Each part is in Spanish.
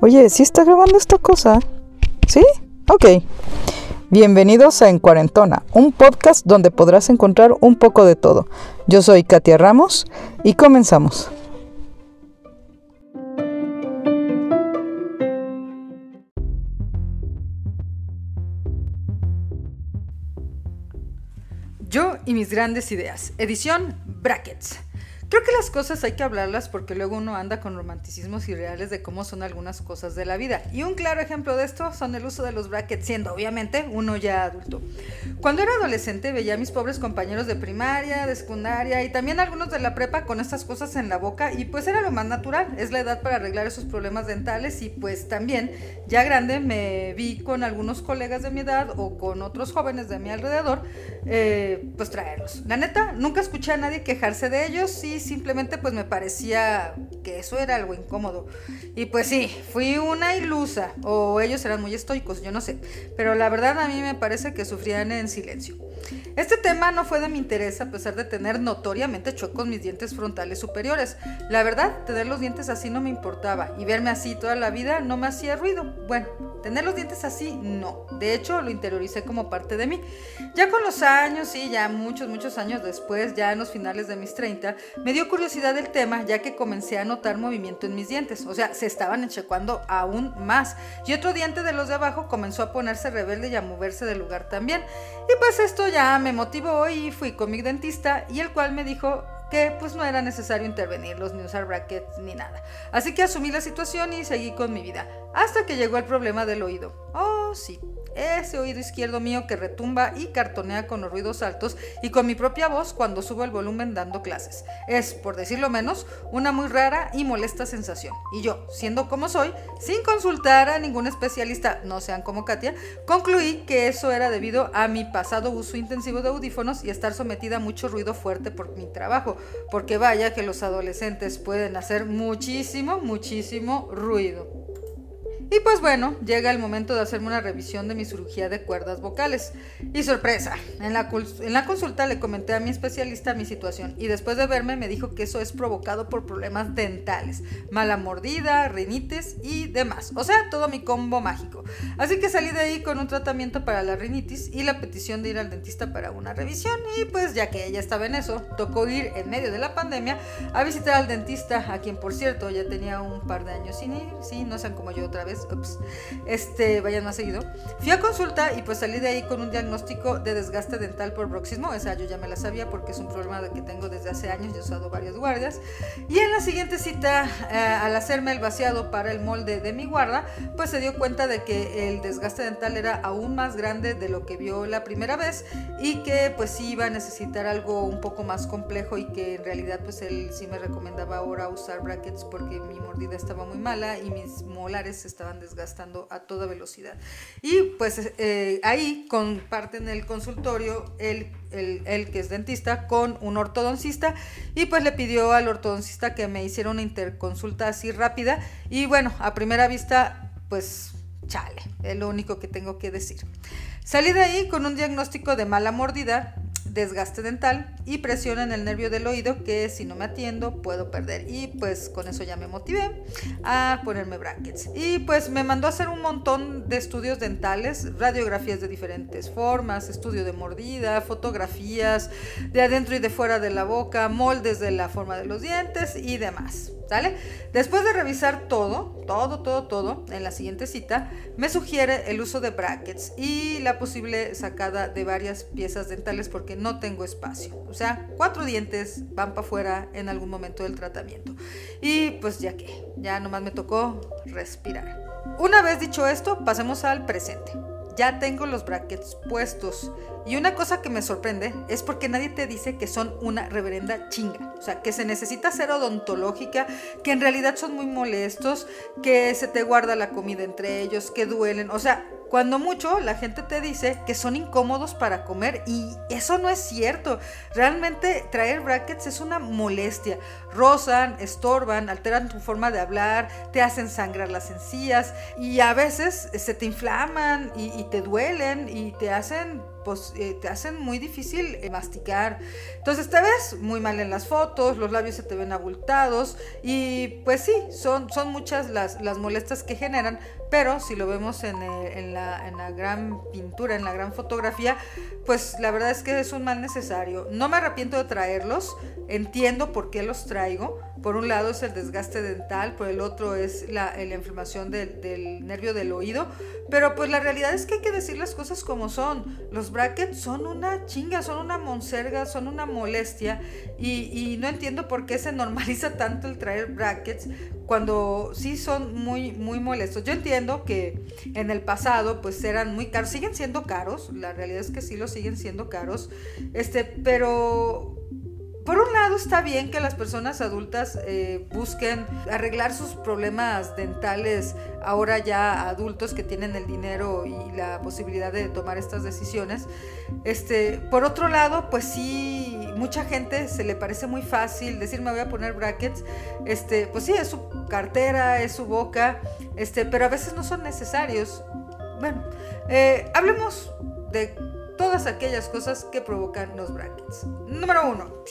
Oye, ¿sí está grabando esta cosa? ¿Sí? Ok. Bienvenidos a En Cuarentona, un podcast donde podrás encontrar un poco de todo. Yo soy Katia Ramos y comenzamos. Y mis grandes ideas. Edición Brackets. Creo que las cosas hay que hablarlas porque luego uno anda con romanticismos irreales de cómo son algunas cosas de la vida. Y un claro ejemplo de esto son el uso de los brackets, siendo obviamente uno ya adulto. Cuando era adolescente veía a mis pobres compañeros de primaria, de secundaria y también algunos de la prepa con estas cosas en la boca y pues era lo más natural, es la edad para arreglar esos problemas dentales y pues también ya grande me vi con algunos colegas de mi edad o con otros jóvenes de mi alrededor eh, pues traerlos. La neta, nunca escuché a nadie quejarse de ellos y simplemente pues me parecía que eso era algo incómodo. Y pues sí, fui una ilusa, o ellos eran muy estoicos, yo no sé, pero la verdad a mí me parece que sufrían en silencio. Este tema no fue de mi interés a pesar de tener notoriamente chuecos mis dientes frontales superiores. La verdad, tener los dientes así no me importaba y verme así toda la vida no me hacía ruido. Bueno, tener los dientes así no. De hecho, lo interioricé como parte de mí. Ya con los años, sí, ya muchos, muchos años después, ya en los finales de mis 30, me dio curiosidad el tema ya que comencé a notar movimiento en mis dientes. O sea, se estaban enchecuando aún más. Y otro diente de los de abajo comenzó a ponerse rebelde y a moverse del lugar también. Y pues esto ya me motivó y fui con mi dentista y el cual me dijo que pues no era necesario intervenirlos ni usar brackets ni nada. Así que asumí la situación y seguí con mi vida, hasta que llegó el problema del oído. Oh, sí, ese oído izquierdo mío que retumba y cartonea con los ruidos altos y con mi propia voz cuando subo el volumen dando clases. Es, por decirlo menos, una muy rara y molesta sensación. Y yo, siendo como soy, sin consultar a ningún especialista, no sean como Katia, concluí que eso era debido a mi pasado uso intensivo de audífonos y estar sometida a mucho ruido fuerte por mi trabajo, porque vaya que los adolescentes pueden hacer muchísimo, muchísimo ruido. Y pues bueno, llega el momento de hacerme una revisión de mi cirugía de cuerdas vocales. Y sorpresa, en la, en la, consulta le comenté a mi especialista mi situación y después de verme me dijo que eso es provocado por problemas dentales, mala mordida, rinitis y demás. O sea, todo mi combo mágico. Así que salí de ahí con un tratamiento para la rinitis y la petición de ir al dentista para una revisión. Y pues ya que ella estaba en eso, tocó ir en medio de la pandemia a visitar al dentista, a quien por cierto ya tenía un par de años sin ir. Sí, no sean como yo otra vez este, vayan más seguido. Fui a consulta y pues salí de ahí con un diagnóstico de desgaste dental por bruxismo, esa yo ya me la sabía porque es un problema que tengo desde hace años, yo he usado varias guardias. Y en la siguiente cita, eh, al hacerme el vaciado para el molde de mi guarda, pues se dio cuenta de que el desgaste dental era aún más grande de lo que vio la primera vez y que pues sí iba a necesitar algo un poco más complejo y que en realidad pues él sí me recomendaba ahora usar brackets porque mi mordida estaba muy mala y mis molares estaban desgastando a toda velocidad. Y pues eh, ahí comparten el consultorio el, el, que es dentista con un ortodoncista y pues le pidió al ortodoncista que me hiciera una interconsulta así rápida y bueno, a primera vista pues chale, es lo único que tengo que decir. Salí de ahí con un diagnóstico de mala mordida desgaste dental y presión en el nervio del oído que si no me atiendo puedo perder. Y pues con eso ya me motivé a ponerme brackets. Y pues me mandó a hacer un montón de estudios dentales, radiografías de diferentes formas, estudio de mordida, fotografías de adentro y de fuera de la boca, moldes de la forma de los dientes y demás. ¿Sale? Después de revisar todo, todo, todo, todo, en la siguiente cita, me sugiere el uso de brackets y la posible sacada de varias piezas dentales porque no tengo espacio. O sea, cuatro dientes van para afuera en algún momento del tratamiento. Y pues ya que, ya nomás me tocó respirar. Una vez dicho esto, pasemos al presente ya tengo los brackets puestos. Y una cosa que me sorprende es porque nadie te dice que son una reverenda chinga. O sea, que se necesita ser odontológica, que en realidad son muy molestos, que se te guarda la comida entre ellos, que duelen. O sea, cuando mucho la gente te dice que son incómodos para comer y eso no es cierto. Realmente traer brackets es una molestia. Rozan, estorban, alteran tu forma de hablar, te hacen sangrar las encías y a veces se te inflaman y, y te duelen y te hacen pues, eh, te hacen muy difícil eh, masticar. Entonces te ves muy mal en las fotos, los labios se te ven abultados y pues sí, son, son muchas las, las molestias que generan, pero si lo vemos en, en, la, gran pintura, en la gran fotografía, pues la verdad es que es un mal necesario. No me arrepiento de traerlos, entiendo por qué los traigo. Por un lado es el desgaste dental, por el otro es la, la inflamación del, nervio del oído, pero pues la realidad es que hay que decir las cosas como son. Los brackets son una chinga, son una monserga, son una molestia y no entiendo por qué se normaliza tanto el traer brackets cuando sí son muy, muy molestos. Yo entiendo que en el pasado pues eran muy caros, siguen siendo caros, la realidad es que sí lo siguen siendo caros, este, pero por un lado está bien que las personas adultas eh, busquen arreglar sus problemas dentales ahora ya adultos que tienen el dinero y la posibilidad de tomar estas decisiones. Este, por otro lado, pues sí, mucha gente se le parece muy fácil decir me voy a poner brackets. Este, pues sí, es su cartera, es su boca, este, pero a veces no son necesarios. Bueno, eh, hablemos de todas aquellas cosas que provocan los brackets. Número uno,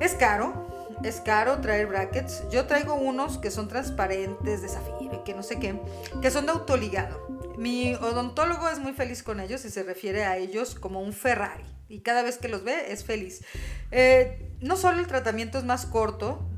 es caro. Es caro traer brackets. Yo traigo unos que son transparentes, de zafiro que no sé qué, que son de autoligado. Mi odontólogo es muy feliz con ellos y se refiere a ellos como un Ferrari. Y cada vez que los ve es feliz. Eh, no solo el tratamiento es más corto,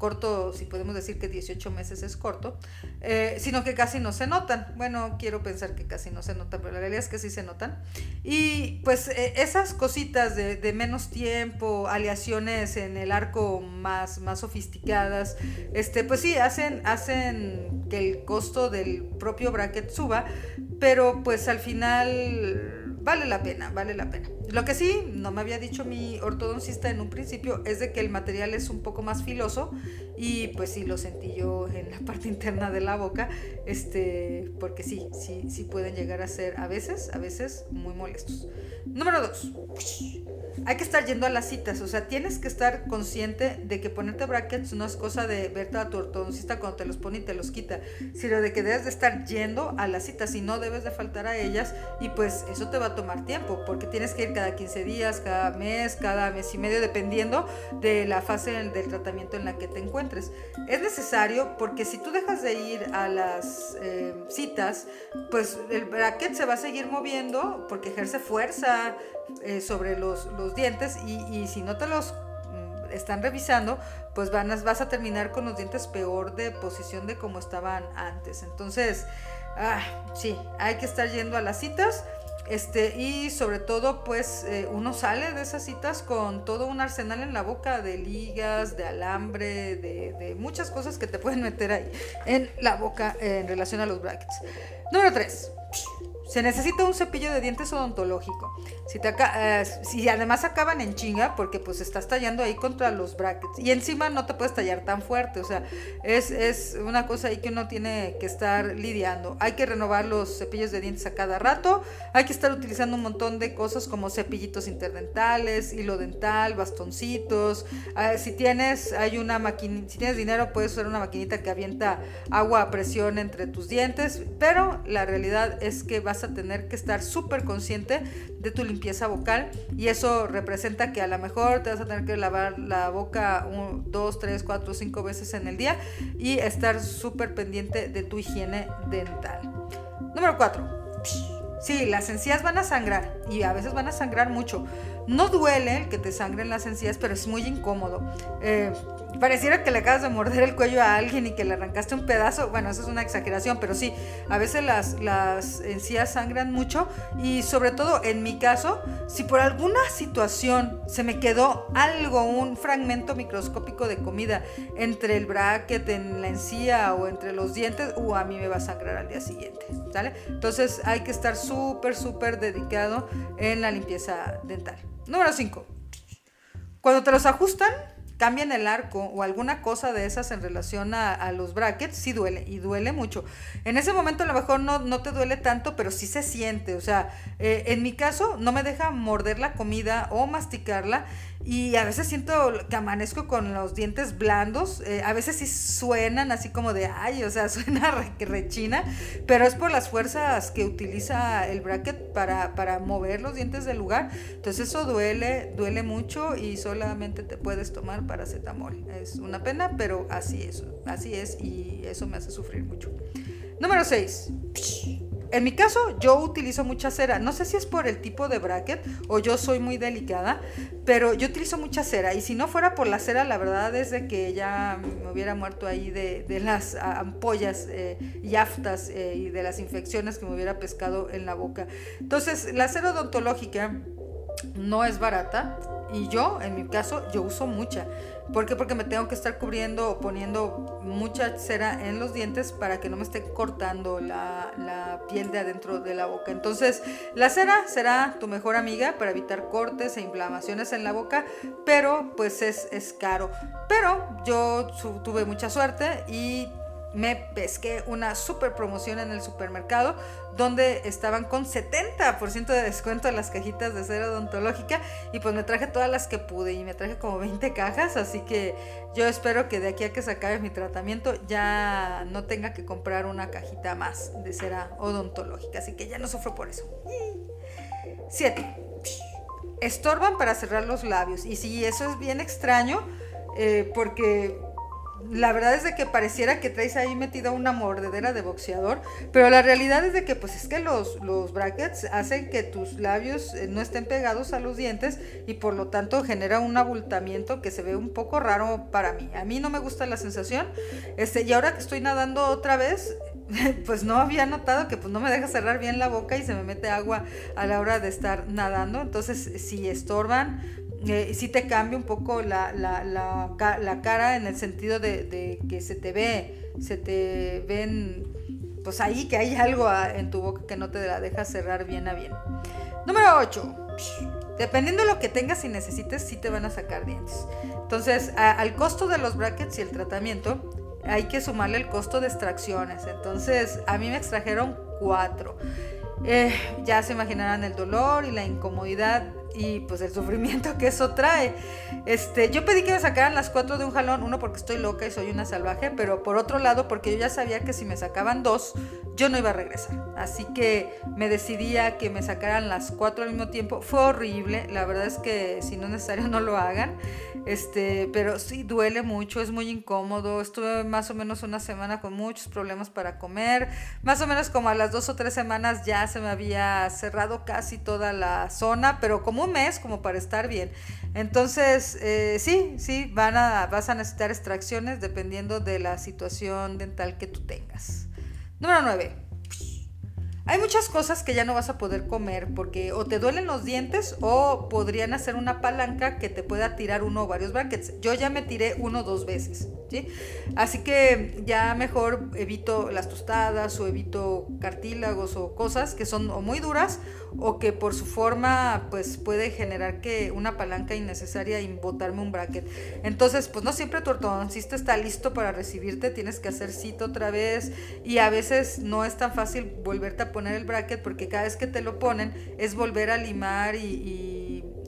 corto, si podemos decir que 18 meses es corto, eh, sino que casi no se notan. Bueno, quiero pensar que casi no se notan, pero la realidad es que sí se notan. Y pues eh, esas cositas de, de, menos tiempo, aleaciones en el arco más, más sofisticadas, este, pues sí, hacen, hacen que el costo del propio bracket suba, pero pues al final vale la pena, vale la pena. Lo que sí, no me había dicho mi ortodoncista en un principio, es de que el material es un poco más filoso y pues sí lo sentí yo en la parte interna de la boca, este, porque sí, sí, sí pueden llegar a ser a veces, a veces muy molestos. Número dos, hay que estar yendo a las citas, o sea, tienes que estar consciente de que ponerte brackets no es cosa de verte a tu ortodoncista cuando te los pone y te los quita, sino de que debes de estar yendo a las citas y no debes de faltar a ellas y pues eso te va a tomar tiempo, porque tienes que ir cada 15 días, cada mes, cada mes y medio, dependiendo de la fase del tratamiento en la que te encuentres. Es necesario porque si tú dejas de ir a las eh, citas, pues el bracket se va a seguir moviendo porque ejerce fuerza eh, sobre los, los dientes y, si no te los mm, están revisando, pues van a, vas a terminar con los dientes peor de posición de como estaban antes. Entonces, ah, sí, hay que estar yendo a las citas este, y sobre todo, pues eh, uno sale de esas citas con todo un arsenal en la boca de ligas, de alambre, de, de muchas cosas que te pueden meter ahí en la boca en relación a los brackets. Número 3. Se necesita un cepillo de dientes odontológico. Si, te eh, si además acaban en chinga, porque pues estás tallando ahí contra los brackets. Y encima no te puedes tallar tan fuerte. O sea, es, es una cosa ahí que uno tiene que estar lidiando. Hay que renovar los cepillos de dientes a cada rato. Hay que estar utilizando un montón de cosas como cepillitos interdentales, hilo dental, bastoncitos. Uh, si tienes, hay una si tienes dinero, puedes usar una maquinita que avienta agua a presión entre tus dientes. Pero la realidad es que vas a tener que estar súper consciente de tu limpieza vocal y eso representa que a lo mejor te vas a tener que lavar la boca un, dos, tres, cuatro, cinco veces en el día y estar súper pendiente de tu higiene dental. Número 4. Sí, las encías van a sangrar y a veces van a sangrar mucho. No duele el que te sangren las encías, pero es muy incómodo. Eh, pareciera que le acabas de morder el cuello a alguien y que le arrancaste un pedazo. Bueno, eso es una exageración, pero sí, a veces las, las encías sangran mucho y sobre todo en mi caso, si por alguna situación se me quedó algo, un fragmento microscópico de comida entre el bracket, en la encía o entre los dientes, uh, a mí me va a sangrar al día siguiente, ¿sale? Entonces hay que estar súper, súper dedicado en la limpieza dental. Número 5. Cuando te los ajustan, cambian el arco o alguna cosa de esas en relación a, los brackets, sí duele y duele mucho. En ese momento a lo mejor no, no te duele tanto, pero sí se siente. O sea, eh, en mi caso no me deja morder la comida o masticarla y a veces siento que amanezco con los dientes blandos, eh, a veces sí suenan así como de, ay, o sea, suena re, rechina, pero es por las fuerzas que utiliza el bracket para, para mover los dientes del lugar, entonces eso duele, duele mucho y solamente te puedes tomar paracetamol, es una pena, pero así es, así es y eso me hace sufrir mucho. Número 6. En mi caso, yo utilizo mucha cera. No sé si es por el tipo de bracket o yo soy muy delicada, pero yo utilizo mucha cera. Y si no fuera por la cera, la verdad es de que ya me hubiera muerto ahí de, las ampollas eh, y aftas eh, y de las infecciones que me hubiera pescado en la boca. Entonces, la cera odontológica no es barata y yo, en mi caso, yo uso mucha. ¿Por qué? Porque me tengo que estar cubriendo o poniendo mucha cera en los dientes para que no me esté cortando la, la, piel de adentro de la boca. Entonces, la cera será tu mejor amiga para evitar cortes e inflamaciones en la boca, pero pues es, es caro. Pero yo tuve mucha suerte y me pesqué una super promoción en el supermercado donde estaban con 70% de descuento las cajitas de cera odontológica y pues me traje todas las que pude y me traje como 20 cajas, así que yo espero que de aquí a que se acabe mi tratamiento ya no tenga que comprar una cajita más de cera odontológica, así que ya no sufro por eso. 7. Estorban para cerrar los labios y sí, eso es bien extraño eh, porque la verdad es de que pareciera que traes ahí metida una mordedera de boxeador, pero la realidad es de que pues es que los, los brackets hacen que tus labios eh, no estén pegados a los dientes y por lo tanto genera un abultamiento que se ve un poco raro para mí. A mí no me gusta la sensación, este, y ahora que estoy nadando otra vez, pues no había notado que pues no me deja cerrar bien la boca y se me mete agua a la hora de estar nadando, entonces si estorban, eh, sí te cambia un poco la, la, la, la cara en el sentido de, de, que se te ve, se te ven, pues ahí que hay algo en tu boca que no te la deja cerrar bien a bien. Número 8. Dependiendo de lo que tengas y necesites, sí te van a sacar dientes. Entonces, al costo de los brackets y el tratamiento, hay que sumarle el costo de extracciones. Entonces, a mí me extrajeron cuatro. Eh, ya se imaginarán el dolor y la incomodidad y pues el sufrimiento que eso trae. Este, yo pedí que me sacaran las cuatro de un jalón, uno porque estoy loca y soy una salvaje, pero por otro lado porque yo ya sabía que si me sacaban dos, yo no iba a regresar. Así que me decidí a que me sacaran las cuatro al mismo tiempo. Fue horrible, la verdad es que si no es necesario no lo hagan. Este, pero sí duele mucho, es muy incómodo. Estuve más o menos una semana con muchos problemas para comer. Más o menos como a las dos o tres semanas ya se me había cerrado casi toda la zona, pero como un mes como para estar bien. Entonces, eh, sí, sí, vas a necesitar extracciones dependiendo de la situación dental que tú tengas. Número 9. Hay muchas cosas que ya no vas a poder comer porque o te duelen los dientes o podrían hacer una palanca que te pueda tirar uno o varios brackets. Yo ya me tiré uno o dos veces, ¿sí? Así que ya mejor evito las tostadas o evito cartílagos o cosas que son o muy duras o que por su forma pues puede generar que una palanca innecesaria y botarme un bracket. Entonces, pues no siempre tu ortodoncista está listo para recibirte, tienes que hacer cita otra vez y a veces no es tan fácil volverte a poner el bracket porque cada vez que te lo ponen es volver a limar y,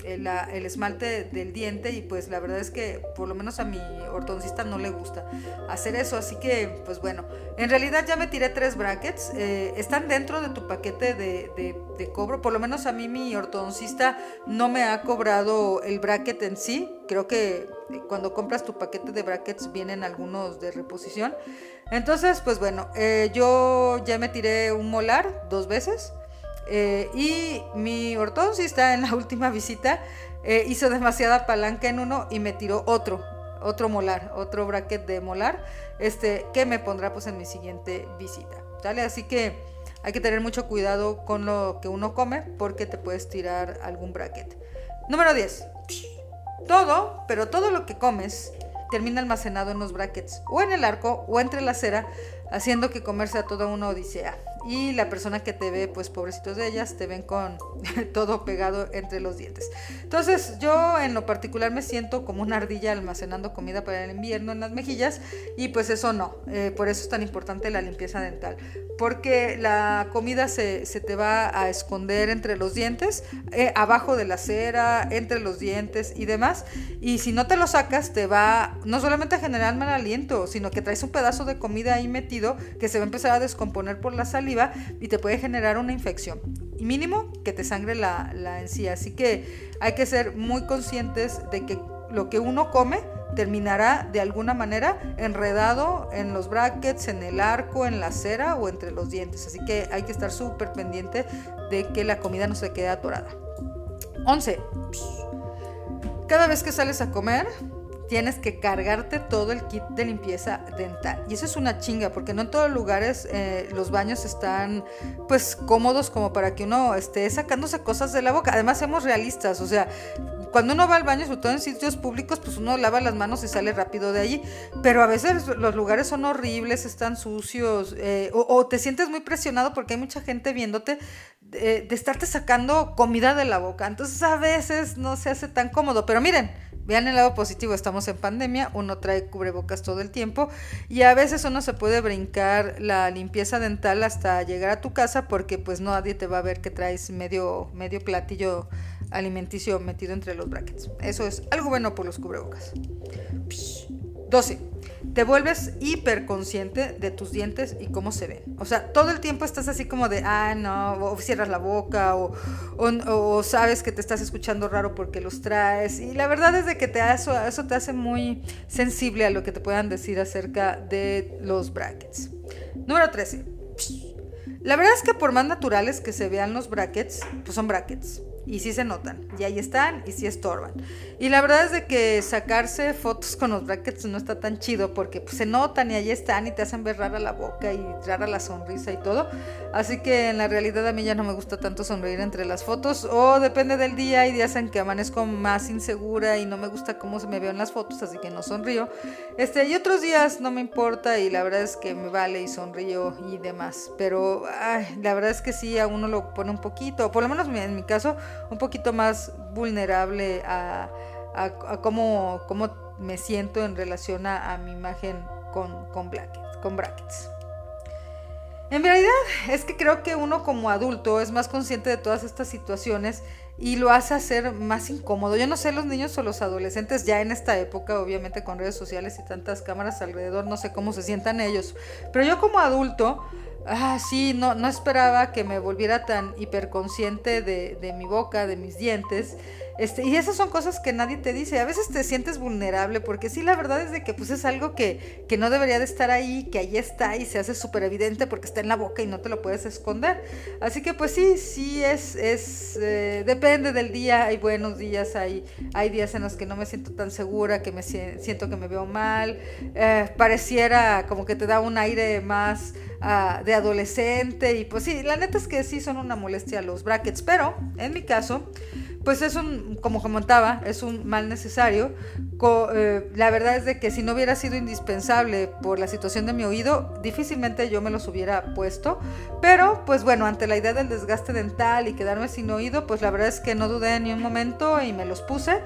el, esmalte del diente y pues la verdad es que por lo menos a mi ortodoncista no le gusta hacer eso, así que pues bueno, en realidad ya me tiré tres brackets, eh, están dentro de tu paquete de, cobro, por lo menos a mí mi ortodoncista no me ha cobrado el bracket en sí, creo que cuando compras tu paquete de brackets vienen algunos de reposición. Entonces, pues bueno, eh, yo ya me tiré un molar dos veces. Eh, y mi ortodoncista en la última visita eh, hizo demasiada palanca en uno y me tiró otro, otro molar, otro bracket de molar, este, que me pondrá pues en mi siguiente visita. ¿Sale? Así que hay que tener mucho cuidado con lo que uno come porque te puedes tirar algún bracket. Número 10. Todo, pero todo lo que comes termina almacenado en los brackets, o en el arco, o entre la cera, haciendo que comerse a toda una odisea. Y la persona que te ve, pues pobrecitos de ellas, te ven con todo pegado entre los dientes. Entonces yo en lo particular me siento como una ardilla almacenando comida para el invierno en las mejillas y pues eso no, eh, por eso es tan importante la limpieza dental, porque la comida se, te va a esconder entre los dientes, eh, abajo de la cera, entre los dientes y demás, y si no te lo sacas te va no solamente a generar mal aliento, sino que traes un pedazo de comida ahí metido que se va a empezar a descomponer por la y te puede generar una infección. Y mínimo que te sangre la, la encía. Así que hay que ser muy conscientes de que lo que uno come terminará de alguna manera enredado en los brackets, en el arco, en la cera o entre los dientes. Así que hay que estar súper pendiente de que la comida no se quede atorada. 11. Cada vez que sales a comer, tienes que cargarte todo el kit de limpieza dental. Y eso es una chinga, porque no en todos los lugares eh, los baños están pues cómodos como para que uno esté sacándose cosas de la boca. Además, seamos realistas, o sea, cuando uno va al baño, sobre todo en sitios públicos, pues uno lava las manos y sale rápido de allí. Pero a veces los lugares son horribles, están sucios, eh, o, te sientes muy presionado porque hay mucha gente viéndote de, de estarte sacando comida de la boca. Entonces a veces no se hace tan cómodo. Pero miren, Vean el lado positivo, estamos en pandemia, uno trae cubrebocas todo el tiempo y a veces uno se puede brincar la limpieza dental hasta llegar a tu casa porque pues nadie te va a ver que traes medio, medio platillo alimenticio metido entre los brackets. Eso es algo bueno por los cubrebocas. 12 te vuelves hiperconsciente de tus dientes y cómo se ven. O sea, todo el tiempo estás así como de, ah, no, o cierras la boca, o, o, sabes que te estás escuchando raro porque los traes. Y la verdad es de que te, eso, eso te hace muy sensible a lo que te puedan decir acerca de los brackets. Número 13. La verdad es que por más naturales que se vean los brackets, pues son brackets. Y sí se notan, y ahí están, y sí estorban. Y la verdad es de que sacarse fotos con los brackets no está tan chido porque pues, se notan y ahí están y te hacen ver rara la boca y rara la sonrisa y todo. Así que en la realidad a mí ya no me gusta tanto sonreír entre las fotos o depende del día, hay días en que amanezco más insegura y no me gusta cómo se me veo en las fotos, así que no sonrío. Este, y otros días no me importa y la verdad es que me vale y sonrío y demás. Pero la verdad es que sí, a uno lo pone un poquito, por lo menos en mi caso, un poquito más vulnerable a, cómo, me siento en relación a, mi imagen con, con, con brackets. En realidad es que creo que uno como adulto es más consciente de todas estas situaciones y lo hace hacer más incómodo. Yo no sé los niños o los adolescentes ya en esta época, obviamente con redes sociales y tantas cámaras alrededor, no sé cómo se sientan ellos, pero yo como adulto ah, sí, no, no esperaba que me volviera tan hiperconsciente de, de mi boca, de mis dientes. Este, y esas son cosas que nadie te dice. A veces te sientes vulnerable porque sí, la verdad es de que pues es algo que, que no debería de estar ahí, que ahí está y se hace súper evidente porque está en la boca y no te lo puedes esconder. Así que pues sí, sí es, es eh, depende del día. Hay buenos días, hay, hay días en los que no me siento tan segura, que me siento que me veo mal. Eh, pareciera como que te da un aire más de adolescente y pues sí, la neta es que sí son una molestia los brackets, pero en mi caso pues es un, como comentaba, es un mal necesario. Eh, la verdad es de que si no hubiera sido indispensable por la situación de mi oído, difícilmente yo me los hubiera puesto. Pero, pues bueno, ante la idea del desgaste dental y quedarme sin oído, pues la verdad es que no dudé ni un momento y me los puse.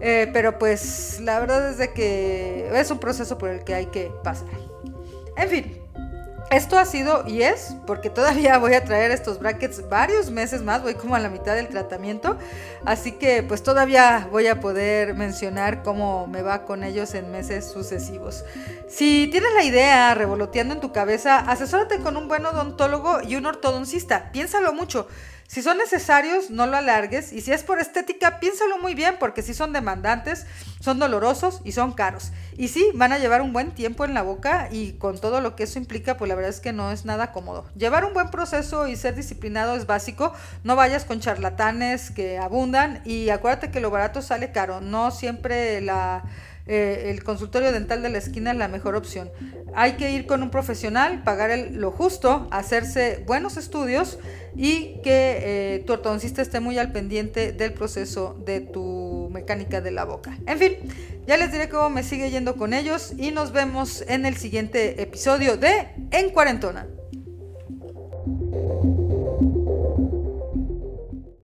Eh, pero pues la verdad es de que es un proceso por el que hay que pasar. En fin, esto ha sido y es, porque todavía voy a traer estos brackets varios meses más, voy como a la mitad del tratamiento, así que pues todavía voy a poder mencionar cómo me va con ellos en meses sucesivos. Si tienes la idea revoloteando en tu cabeza, asesórate con un buen odontólogo y un ortodoncista, piénsalo mucho. Si son necesarios, no lo alargues. Y si es por estética, piénsalo muy bien, porque si son demandantes, son dolorosos y son caros. Y sí, van a llevar un buen tiempo en la boca y con todo lo que eso implica, pues la verdad es que no es nada cómodo. Llevar un buen proceso y ser disciplinado es básico. No vayas con charlatanes que abundan y acuérdate que lo barato sale caro. No siempre la eh, el consultorio dental de la esquina es la mejor opción. Hay que ir con un profesional, pagar lo justo, hacerse buenos estudios y que eh, tu ortodoncista esté muy al pendiente del proceso de tu mecánica de la boca. En fin, ya les diré cómo me sigue yendo con ellos y nos vemos en el siguiente episodio de En Cuarentona.